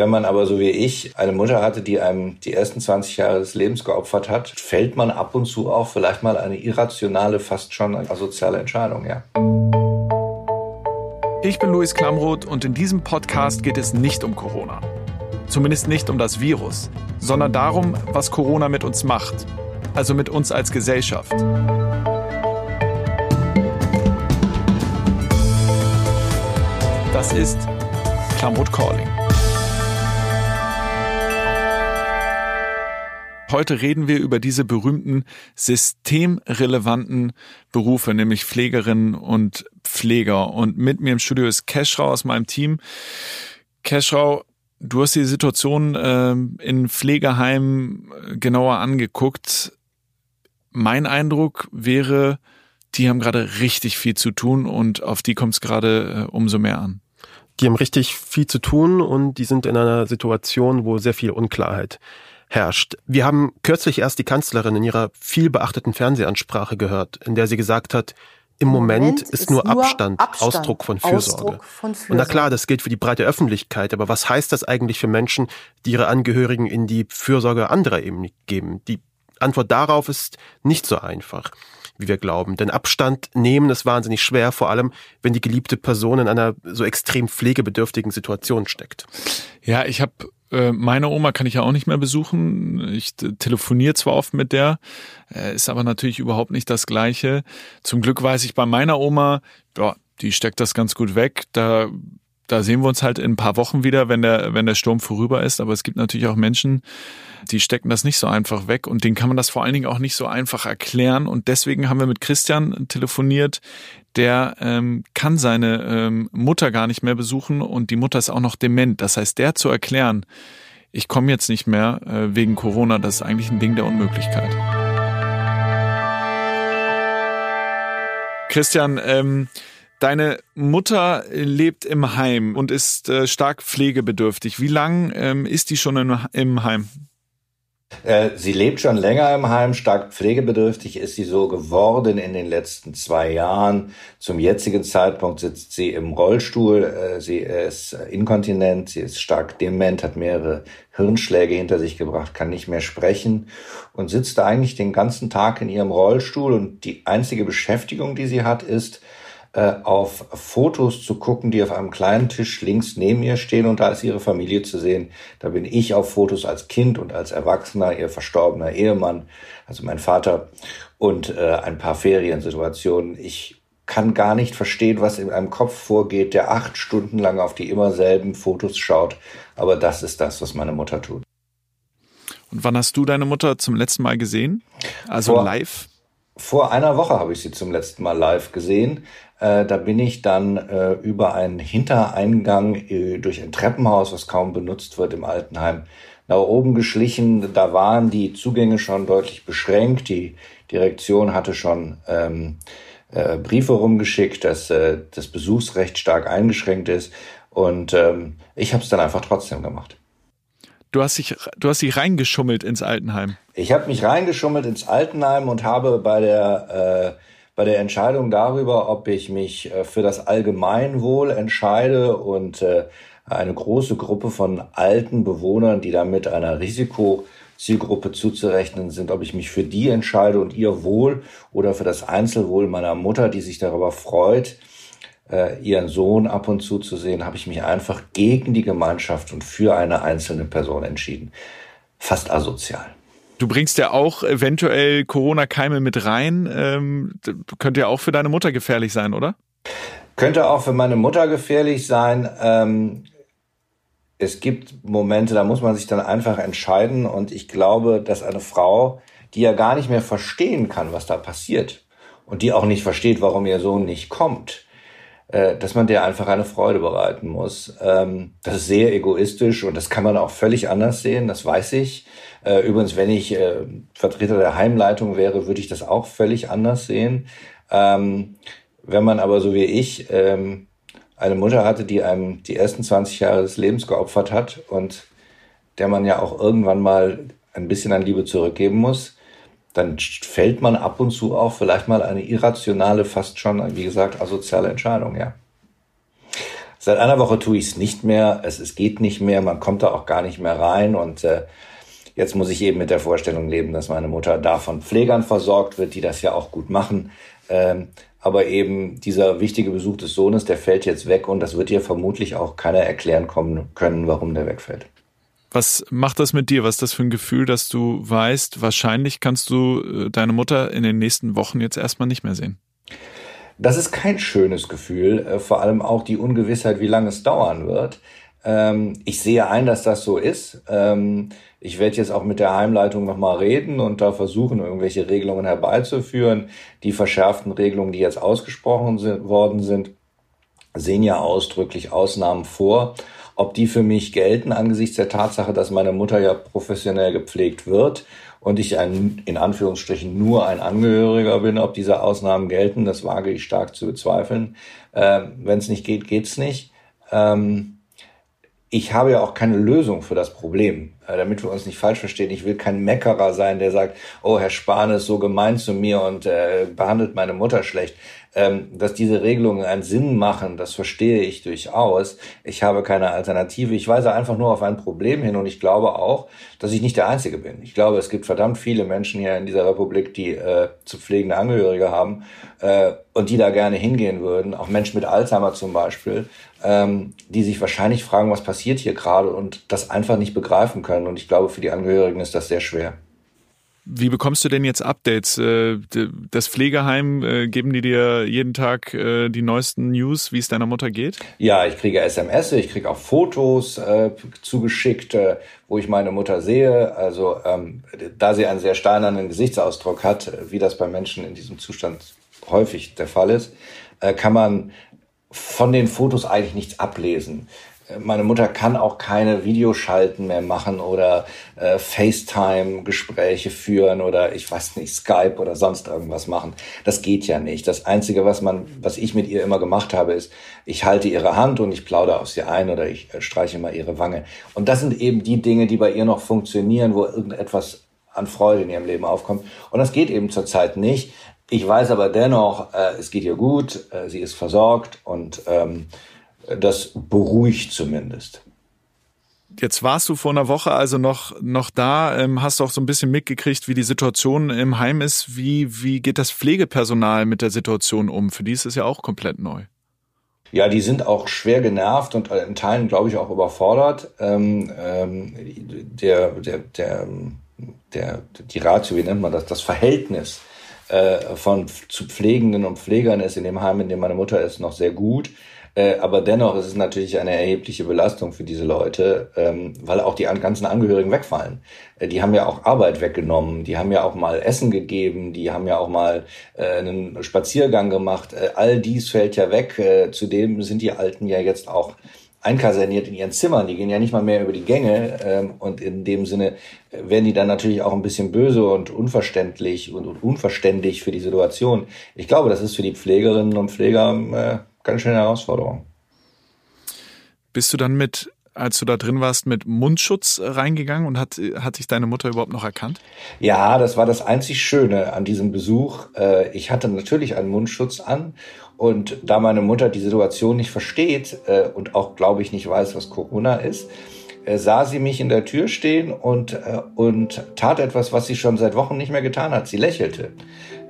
Wenn man aber so wie ich eine Mutter hatte, die einem die ersten 20 Jahre des Lebens geopfert hat, fällt man ab und zu auch vielleicht mal eine irrationale, fast schon asoziale Entscheidung, ja. Ich bin Luis Klamroth und in diesem Podcast geht es nicht um Corona. Zumindest nicht um das Virus, sondern darum, was Corona mit uns macht. Also mit uns als Gesellschaft. Das ist Klamroth Calling. Heute reden wir über diese berühmten systemrelevanten Berufe, nämlich Pflegerinnen und Pfleger. Und mit mir im Studio ist Keschrau aus meinem Team. Keschrau, du hast die Situation äh, in Pflegeheimen genauer angeguckt. Mein Eindruck wäre, die haben gerade richtig viel zu tun und auf die kommt es gerade äh, umso mehr an. Die haben richtig viel zu tun und die sind in einer Situation, wo sehr viel Unklarheit herrscht. Wir haben kürzlich erst die Kanzlerin in ihrer viel beachteten Fernsehansprache gehört, in der sie gesagt hat, im Moment, Moment ist, ist nur, Abstand, Abstand, Ausdruck von Fürsorge. Ausdruck von Fürsorge. Und na klar, das gilt für die breite Öffentlichkeit, aber was heißt das eigentlich für Menschen, die ihre Angehörigen in die Fürsorge anderer eben geben? Die Antwort darauf ist nicht so einfach, wie wir glauben. Denn Abstand nehmen ist wahnsinnig schwer, vor allem wenn die geliebte Person in einer so extrem pflegebedürftigen Situation steckt. Ja, ich habe meine Oma kann ich ja auch nicht mehr besuchen. Ich telefoniere zwar oft mit der, äh, ist aber natürlich überhaupt nicht das Gleiche. Zum Glück weiß ich bei meiner Oma, ja, die steckt das ganz gut weg. Da da sehen wir uns halt in ein paar Wochen wieder, wenn der, wenn der Sturm vorüber ist. Aber es gibt natürlich auch Menschen, die stecken das nicht so einfach weg und denen kann man das vor allen Dingen auch nicht so einfach erklären. Und deswegen haben wir mit Christian telefoniert. Der ähm, kann seine ähm, Mutter gar nicht mehr besuchen und die Mutter ist auch noch dement. Das heißt, der zu erklären, ich komme jetzt nicht mehr äh, wegen Corona, das ist eigentlich ein Ding der Unmöglichkeit. Christian, ähm, Deine Mutter lebt im Heim und ist äh, stark pflegebedürftig. Wie lang ähm, ist die schon im Heim? Äh, sie lebt schon länger im Heim, stark pflegebedürftig ist sie so geworden in den letzten zwei Jahren. Zum jetzigen Zeitpunkt sitzt sie im Rollstuhl, äh, sie ist inkontinent, sie ist stark dement, hat mehrere Hirnschläge hinter sich gebracht, kann nicht mehr sprechen und sitzt eigentlich den ganzen Tag in ihrem Rollstuhl und die einzige Beschäftigung, die sie hat, ist, äh, auf Fotos zu gucken, die auf einem kleinen Tisch links neben ihr stehen und da ist ihre Familie zu sehen. Da bin ich auf Fotos als Kind und als Erwachsener, ihr verstorbener Ehemann, also mein Vater und äh, ein paar Feriensituationen. Ich kann gar nicht verstehen, was in einem Kopf vorgeht, der acht Stunden lang auf die immer selben Fotos schaut. Aber das ist das, was meine Mutter tut. Und wann hast du deine Mutter zum letzten Mal gesehen? Also Vor live? Vor einer Woche habe ich sie zum letzten Mal live gesehen. Äh, da bin ich dann äh, über einen Hintereingang äh, durch ein Treppenhaus, was kaum benutzt wird im Altenheim, nach oben geschlichen. Da waren die Zugänge schon deutlich beschränkt. Die Direktion hatte schon ähm, äh, Briefe rumgeschickt, dass äh, das Besuchsrecht stark eingeschränkt ist. Und ähm, ich habe es dann einfach trotzdem gemacht. Du hast dich, du hast dich reingeschummelt ins Altenheim. Ich habe mich reingeschummelt ins Altenheim und habe bei der äh, bei der Entscheidung darüber, ob ich mich äh, für das Allgemeinwohl entscheide und äh, eine große Gruppe von alten Bewohnern, die damit einer Risikozielgruppe zuzurechnen sind, ob ich mich für die entscheide und ihr Wohl oder für das Einzelwohl meiner Mutter, die sich darüber freut, äh, ihren Sohn ab und zu zu sehen, habe ich mich einfach gegen die Gemeinschaft und für eine einzelne Person entschieden. Fast asozial. Du bringst ja auch eventuell Corona-Keime mit rein. Ähm, könnte ja auch für deine Mutter gefährlich sein, oder? Könnte auch für meine Mutter gefährlich sein. Ähm, es gibt Momente, da muss man sich dann einfach entscheiden. Und ich glaube, dass eine Frau, die ja gar nicht mehr verstehen kann, was da passiert, und die auch nicht versteht, warum ihr Sohn nicht kommt, äh, dass man der einfach eine Freude bereiten muss. Ähm, das ist sehr egoistisch und das kann man auch völlig anders sehen, das weiß ich. Äh, übrigens, wenn ich äh, Vertreter der Heimleitung wäre, würde ich das auch völlig anders sehen. Ähm, wenn man aber so wie ich ähm, eine Mutter hatte, die einem die ersten 20 Jahre des Lebens geopfert hat und der man ja auch irgendwann mal ein bisschen an Liebe zurückgeben muss, dann fällt man ab und zu auch vielleicht mal eine irrationale, fast schon, wie gesagt, asoziale Entscheidung, ja. Seit einer Woche tue ich es nicht mehr. Es, es geht nicht mehr. Man kommt da auch gar nicht mehr rein. Und äh, jetzt muss ich eben mit der Vorstellung leben, dass meine Mutter da von Pflegern versorgt wird, die das ja auch gut machen. Ähm, aber eben dieser wichtige Besuch des Sohnes, der fällt jetzt weg und das wird ihr vermutlich auch keiner erklären kommen können, warum der wegfällt. Was macht das mit dir? Was ist das für ein Gefühl, dass du weißt, wahrscheinlich kannst du äh, deine Mutter in den nächsten Wochen jetzt erstmal nicht mehr sehen? Das ist kein schönes Gefühl, äh, vor allem auch die Ungewissheit, wie lange es dauern wird. Ähm, ich sehe ein, dass das so ist. Ähm, ich werde jetzt auch mit der Heimleitung nochmal reden und da versuchen, irgendwelche Regelungen herbeizuführen. Die verschärften Regelungen, die jetzt ausgesprochen worden sind, sehen ja ausdrücklich Ausnahmen vor. Ob die für mich gelten angesichts der Tatsache, dass meine Mutter ja professionell gepflegt wird und ich ein, in Anführungsstrichen nur ein Angehöriger bin, ob diese Ausnahmen gelten, das wage ich stark zu bezweifeln. Ähm, Wenn es nicht geht, geht's nicht. Ähm, ich habe ja auch keine Lösung für das Problem, damit wir uns nicht falsch verstehen. Ich will kein Meckerer sein, der sagt, oh, Herr Spahn ist so gemein zu mir und äh, behandelt meine Mutter schlecht. Ähm, dass diese Regelungen einen Sinn machen, das verstehe ich durchaus. Ich habe keine Alternative. Ich weise einfach nur auf ein Problem hin und ich glaube auch, dass ich nicht der Einzige bin. Ich glaube, es gibt verdammt viele Menschen hier in dieser Republik, die äh, zu pflegende Angehörige haben äh, und die da gerne hingehen würden. Auch Menschen mit Alzheimer zum Beispiel, ähm, die sich wahrscheinlich fragen, was passiert hier gerade und das einfach nicht begreifen können. Und ich glaube, für die Angehörigen ist das sehr schwer. Wie bekommst du denn jetzt Updates? Äh, das Pflegeheim, äh, geben die dir jeden Tag äh, die neuesten News, wie es deiner Mutter geht? Ja, ich kriege SMS, ich kriege auch Fotos äh, zugeschickt, äh, wo ich meine Mutter sehe. Also ähm, da sie einen sehr steinernen Gesichtsausdruck hat, wie das bei Menschen in diesem Zustand häufig der Fall ist, äh, kann man von den Fotos eigentlich nichts ablesen meine Mutter kann auch keine Videoschalten mehr machen oder äh, FaceTime-Gespräche führen oder ich weiß nicht, Skype oder sonst irgendwas machen. Das geht ja nicht. Das Einzige, was man, was ich mit ihr immer gemacht habe, ist, ich halte ihre Hand und ich plaudere auf sie ein oder ich äh, streiche mal ihre Wange. Und das sind eben die Dinge, die bei ihr noch funktionieren, wo irgendetwas an Freude in ihrem Leben aufkommt. Und das geht eben zurzeit nicht. Ich weiß aber dennoch, äh, es geht ihr gut, äh, sie ist versorgt und ähm, das beruhigt zumindest. Jetzt warst du vor einer Woche also noch, noch da, ähm, hast auch so ein bisschen mitgekriegt, wie die Situation im Heim ist. Wie, wie geht das Pflegepersonal mit der Situation um? Für die ist es ja auch komplett neu. Ja, die sind auch schwer genervt und in Teilen, glaube ich, auch überfordert. Ähm, ähm, der, der, der, der, die Ratio, wie nennt man das, das Verhältnis äh, von zu Pflegenden und Pflegern ist in dem Heim, in dem meine Mutter ist, noch sehr gut. Äh, aber dennoch ist es natürlich eine erhebliche Belastung für diese Leute, ähm, weil auch die ganzen Angehörigen wegfallen. Äh, die haben ja auch Arbeit weggenommen, die haben ja auch mal Essen gegeben, die haben ja auch mal äh, einen Spaziergang gemacht. Äh, all dies fällt ja weg. Äh, zudem sind die Alten ja jetzt auch einkaserniert in ihren Zimmern. Die gehen ja nicht mal mehr über die Gänge. Ähm, und in dem Sinne werden die dann natürlich auch ein bisschen böse und unverständlich und, und unverständlich für die Situation. Ich glaube, das ist für die Pflegerinnen und Pfleger äh, ganz schöne Herausforderung. Bist du dann mit, als du da drin warst, mit Mundschutz reingegangen und hat, hat sich deine Mutter überhaupt noch erkannt? Ja, das war das einzig Schöne an diesem Besuch. Äh, ich hatte natürlich einen Mundschutz an und da meine Mutter die Situation nicht versteht äh, und auch, glaube ich, nicht weiß, was Corona ist, äh, sah sie mich in der Tür stehen und, und tat etwas, was sie schon seit Wochen nicht mehr getan hat. Sie lächelte.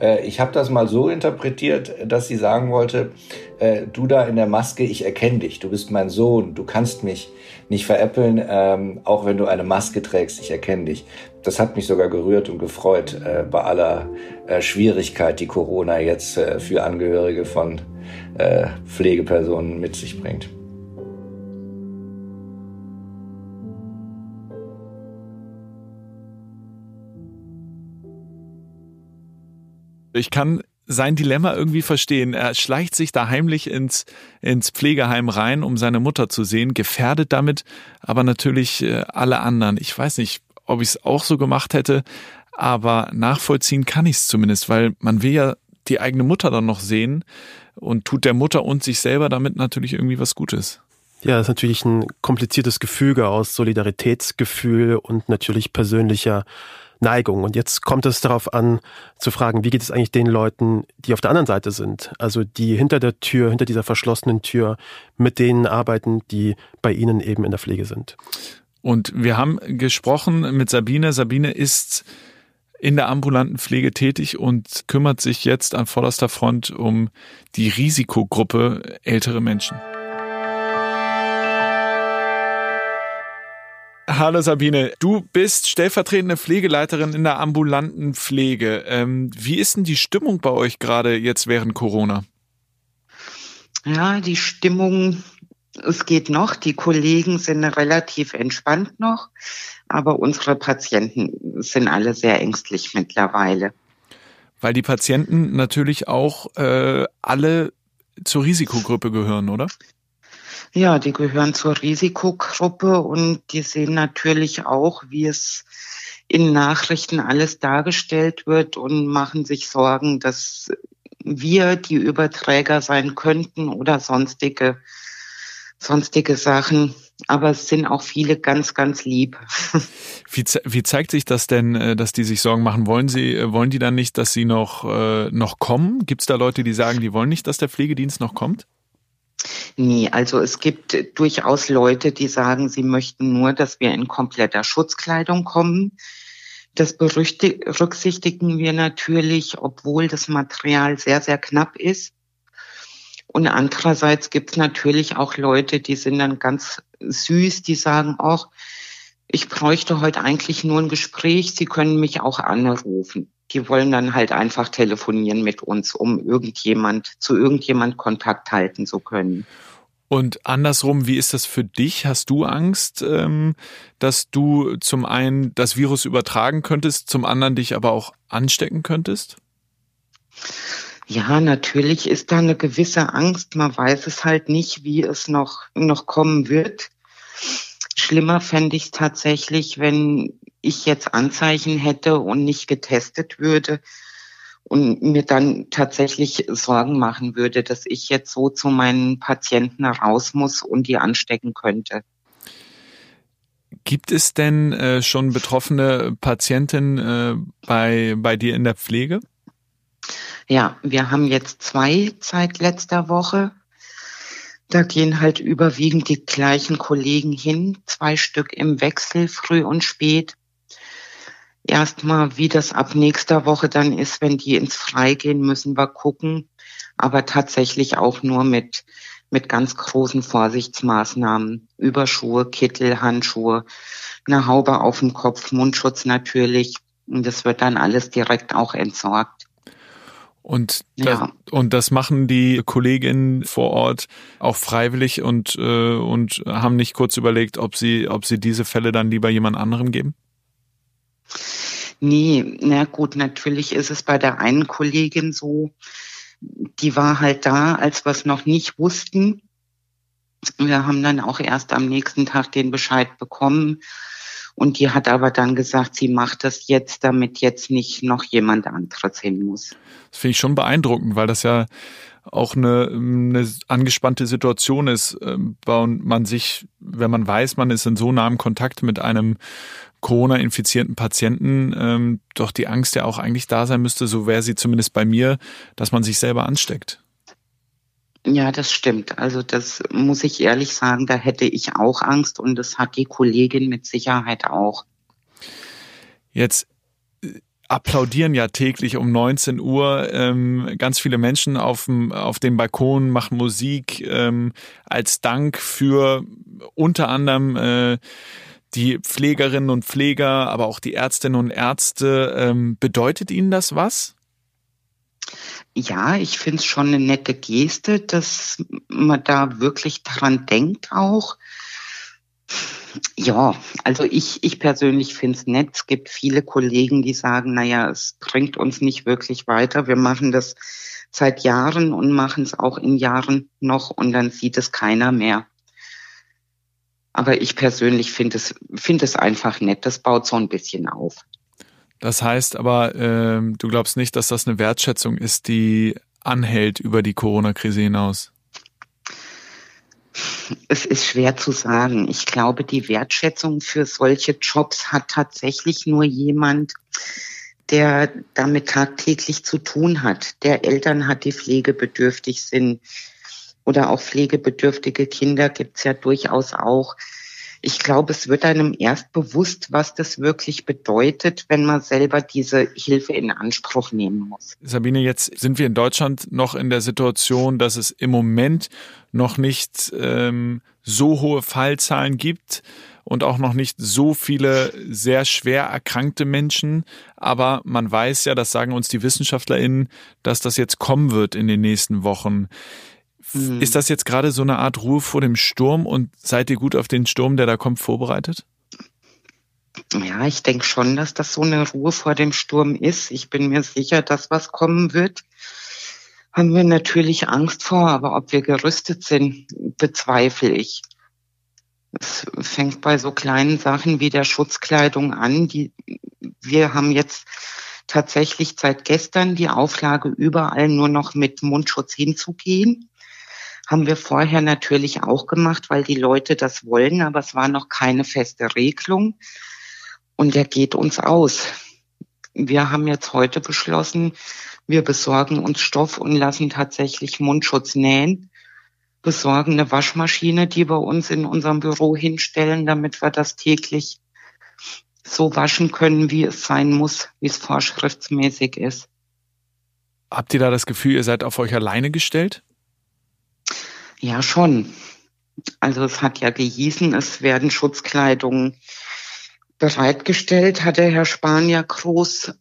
Äh, ich habe das mal so interpretiert, dass sie sagen wollte, äh, du da in der Maske, ich erkenne dich, du bist mein Sohn, du kannst mich nicht veräppeln, ähm, auch wenn du eine Maske trägst, ich erkenne dich. Das hat mich sogar gerührt und gefreut äh, bei aller äh, Schwierigkeit, die Corona jetzt äh, für Angehörige von äh, Pflegepersonen mit sich bringt. Ich kann sein Dilemma irgendwie verstehen. Er schleicht sich da heimlich ins, ins Pflegeheim rein, um seine Mutter zu sehen, gefährdet damit aber natürlich äh, alle anderen. Ich weiß nicht, ob ich es auch so gemacht hätte, aber nachvollziehen kann ich es zumindest, weil man will ja die eigene Mutter dann noch sehen und tut der Mutter und sich selber damit natürlich irgendwie was Gutes. Ja, das ist natürlich ein kompliziertes Gefüge aus Solidaritätsgefühl und natürlich persönlicher Neigung. Und jetzt kommt es darauf an, zu fragen, wie geht es eigentlich den Leuten, die auf der anderen Seite sind? Also die hinter der Tür, hinter dieser verschlossenen Tür mit denen arbeiten, die bei Ihnen eben in der Pflege sind. Und wir haben gesprochen mit Sabine. Sabine ist in der ambulanten Pflege tätig und kümmert sich jetzt an vorderster Front um die Risikogruppe ältere Menschen. Hallo Sabine, du bist stellvertretende Pflegeleiterin in der ambulanten Pflege. Ähm, wie ist denn die Stimmung bei euch gerade jetzt während Corona? Ja, die Stimmung, es geht noch. Die Kollegen sind relativ entspannt noch, aber unsere Patienten sind alle sehr ängstlich mittlerweile. Weil die Patienten natürlich auch äh, alle zur Risikogruppe gehören, oder? Ja, die gehören zur Risikogruppe und die sehen natürlich auch, wie es in Nachrichten alles dargestellt wird und machen sich Sorgen, dass wir die Überträger sein könnten oder sonstige, sonstige Sachen. Aber es sind auch viele ganz, ganz lieb. Wie, wie zeigt sich das denn, äh, dass die sich Sorgen machen? Wollen sie, äh, wollen die dann nicht, dass sie noch, äh, noch kommen? Gibt es da Leute, die sagen, die wollen nicht, dass der Pflegedienst noch kommt? Nee, also es gibt durchaus Leute, die sagen, sie möchten nur, dass wir in kompletter Schutzkleidung kommen. Das berücksichtigen wir natürlich, obwohl das Material sehr, sehr knapp ist. Und andererseits gibt es natürlich auch Leute, die sind dann ganz süß, die sagen auch, ich bräuchte heute eigentlich nur ein Gespräch, Sie können mich auch anrufen die wollen dann halt einfach telefonieren mit uns, um irgendjemand, zu irgendjemand Kontakt halten zu können. Und andersrum, wie ist das für dich? Hast du Angst, ähm, dass du zum einen das Virus übertragen könntest, zum anderen dich aber auch anstecken könntest? Ja, natürlich ist da eine gewisse Angst. Man weiß es halt nicht, wie es noch, noch kommen wird. Schlimmer fände ich es tatsächlich, wenn ich jetzt Anzeichen hätte und nicht getestet würde und mir dann tatsächlich Sorgen machen würde, dass ich jetzt so zu meinen Patienten raus muss und die anstecken könnte. Gibt es denn äh, schon betroffene Patienten äh, bei, bei dir in der Pflege? Ja, wir haben jetzt zwei seit letzter Woche. Da gehen halt überwiegend die gleichen Kollegen hin, zwei Stück im Wechsel, früh und spät erstmal, wie das ab nächster Woche dann ist, wenn die ins Freigehen, müssen wir gucken. Aber tatsächlich auch nur mit, mit ganz großen Vorsichtsmaßnahmen. Überschuhe, Kittel, Handschuhe, eine Haube auf dem Kopf, Mundschutz natürlich. Und das wird dann alles direkt auch entsorgt. Und das, ja. und das machen die Kolleginnen vor Ort auch freiwillig und, äh, und haben nicht kurz überlegt, ob sie, ob sie diese Fälle dann lieber jemand anderem geben? Nee, na gut, natürlich ist es bei der einen Kollegin so, die war halt da, als wir es noch nicht wussten. Wir haben dann auch erst am nächsten Tag den Bescheid bekommen. Und die hat aber dann gesagt, sie macht das jetzt, damit jetzt nicht noch jemand anderes hin muss. Das finde ich schon beeindruckend, weil das ja auch eine, eine angespannte Situation ist, ähm, und man sich, wenn man weiß, man ist in so nahem Kontakt mit einem Corona-infizierten Patienten ähm, doch die Angst ja auch eigentlich da sein müsste, so wäre sie zumindest bei mir, dass man sich selber ansteckt. Ja, das stimmt. Also das muss ich ehrlich sagen, da hätte ich auch Angst und das hat die Kollegin mit Sicherheit auch. Jetzt äh, applaudieren ja täglich um 19 Uhr ähm, ganz viele Menschen auf dem, auf dem Balkon, machen Musik ähm, als Dank für unter anderem äh, die Pflegerinnen und Pfleger, aber auch die Ärztinnen und Ärzte. Ähm, bedeutet Ihnen das was? Ja, ich finde es schon eine nette Geste, dass man da wirklich dran denkt auch. Ja, also ich, ich persönlich finde es nett. Es gibt viele Kollegen, die sagen, naja, es bringt uns nicht wirklich weiter. Wir machen das seit Jahren und machen es auch in Jahren noch und dann sieht es keiner mehr. Aber ich persönlich finde es, finde es einfach nett. Das baut so ein bisschen auf. Das heißt aber, äh, du glaubst nicht, dass das eine Wertschätzung ist, die anhält über die Corona-Krise hinaus? Es ist schwer zu sagen. Ich glaube, die Wertschätzung für solche Jobs hat tatsächlich nur jemand, der damit tagtäglich zu tun hat, der Eltern hat, die pflegebedürftig sind. Oder auch pflegebedürftige Kinder gibt's ja durchaus auch. Ich glaube, es wird einem erst bewusst, was das wirklich bedeutet, wenn man selber diese Hilfe in Anspruch nehmen muss. Sabine, jetzt sind wir in Deutschland noch in der Situation, dass es im Moment noch nicht ähm, so hohe Fallzahlen gibt und auch noch nicht so viele sehr schwer erkrankte Menschen. Aber man weiß ja, das sagen uns die WissenschaftlerInnen, dass das jetzt kommen wird in den nächsten Wochen. Mhm. Ist das jetzt gerade so eine Art Ruhe vor dem Sturm und seid ihr gut auf den Sturm, der da kommt, vorbereitet? Ja, ich denke schon, dass das so eine Ruhe vor dem Sturm ist. Ich bin mir sicher, dass was kommen wird. Haben wir natürlich Angst vor, aber ob wir gerüstet sind, bezweifle ich. Es fängt bei so kleinen Sachen wie der Schutzkleidung an. Die, wir haben jetzt tatsächlich seit gestern die Auflage, überall nur noch mit Mundschutz hinzugehen. Haben wir vorher natürlich auch gemacht, weil die Leute das wollen, aber es war noch keine feste Regelung. Und der geht uns aus. Wir haben jetzt heute beschlossen, wir besorgen uns Stoff und lassen tatsächlich Mundschutz nähen, besorgen eine Waschmaschine, die wir uns in unserem Büro hinstellen, damit wir das täglich so waschen können, wie es sein muss, wie es vorschriftsmäßig ist. Habt ihr da das Gefühl, ihr seid auf euch alleine gestellt? Ja, schon. Also es hat ja gehießen, es werden Schutzkleidungen bereitgestellt, hat der Herr ja groß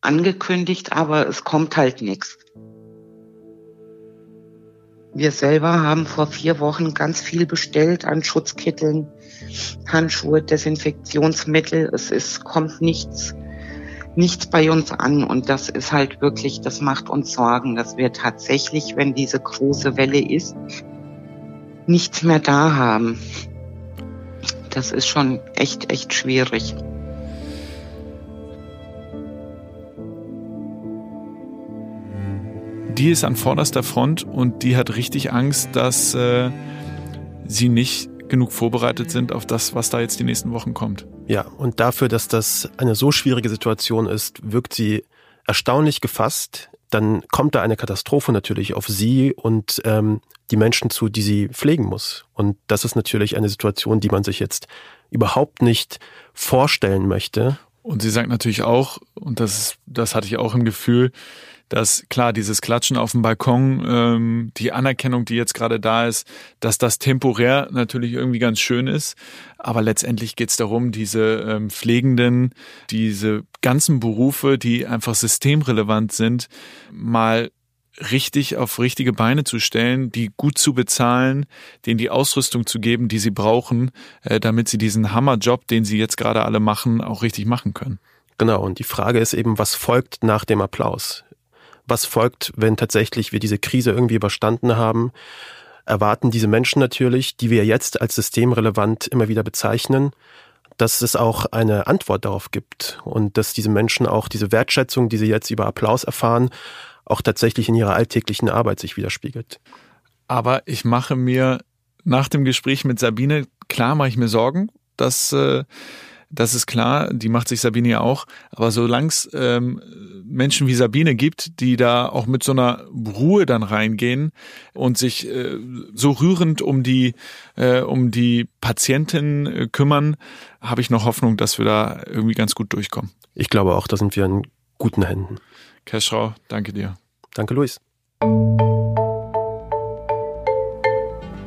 angekündigt, aber es kommt halt nichts. Wir selber haben vor vier Wochen ganz viel bestellt an Schutzkitteln, Handschuhe, Desinfektionsmittel. Es ist, kommt nichts, nichts bei uns an. Und das ist halt wirklich, das macht uns Sorgen, dass wir tatsächlich, wenn diese große Welle ist, nichts mehr da haben. Das ist schon echt, echt schwierig. Die ist an vorderster Front und die hat richtig Angst, dass äh, sie nicht genug vorbereitet sind auf das, was da jetzt die nächsten Wochen kommt. Ja, und dafür, dass das eine so schwierige Situation ist, wirkt sie erstaunlich gefasst. Dann kommt da eine Katastrophe natürlich auf sie und ähm, die Menschen zu, die sie pflegen muss. Und das ist natürlich eine Situation, die man sich jetzt überhaupt nicht vorstellen möchte. Und sie sagt natürlich auch, und das, das hatte ich auch im Gefühl, dass klar, dieses Klatschen auf dem Balkon, ähm, die Anerkennung, die jetzt gerade da ist, dass das temporär natürlich irgendwie ganz schön ist. Aber letztendlich geht es darum, diese ähm, Pflegenden, diese ganzen Berufe, die einfach systemrelevant sind, mal richtig auf richtige Beine zu stellen, die gut zu bezahlen, denen die Ausrüstung zu geben, die sie brauchen, äh, damit sie diesen Hammerjob, den sie jetzt gerade alle machen, auch richtig machen können. Genau, und die Frage ist eben, was folgt nach dem Applaus? Was folgt, wenn tatsächlich wir diese Krise irgendwie überstanden haben? Erwarten diese Menschen natürlich, die wir jetzt als systemrelevant immer wieder bezeichnen, dass es auch eine Antwort darauf gibt und dass diese Menschen auch diese Wertschätzung, die sie jetzt über Applaus erfahren, auch tatsächlich in ihrer alltäglichen Arbeit sich widerspiegelt. Aber ich mache mir nach dem Gespräch mit Sabine, klar mache ich mir Sorgen, dass äh, das ist klar, die macht sich Sabine ja auch. Aber solange es ähm, Menschen wie Sabine gibt, die da auch mit so einer Ruhe dann reingehen und sich äh, so rührend um die äh, um die Patientin äh, kümmern, habe ich noch Hoffnung, dass wir da irgendwie ganz gut durchkommen. Ich glaube auch, da sind wir in guten Händen. Keschrau, danke dir. Danke, Luis.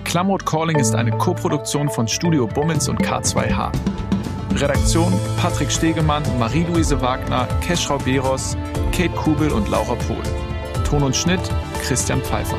Klamroth Calling ist eine Koproduktion von Studio Bummins und K2H. Redaktion Patrick Stegemann, Marie-Louise Wagner, Keschrau Beros, Kate Kubel und Laura Pohl. Ton und Schnitt Christian Pfeiffer.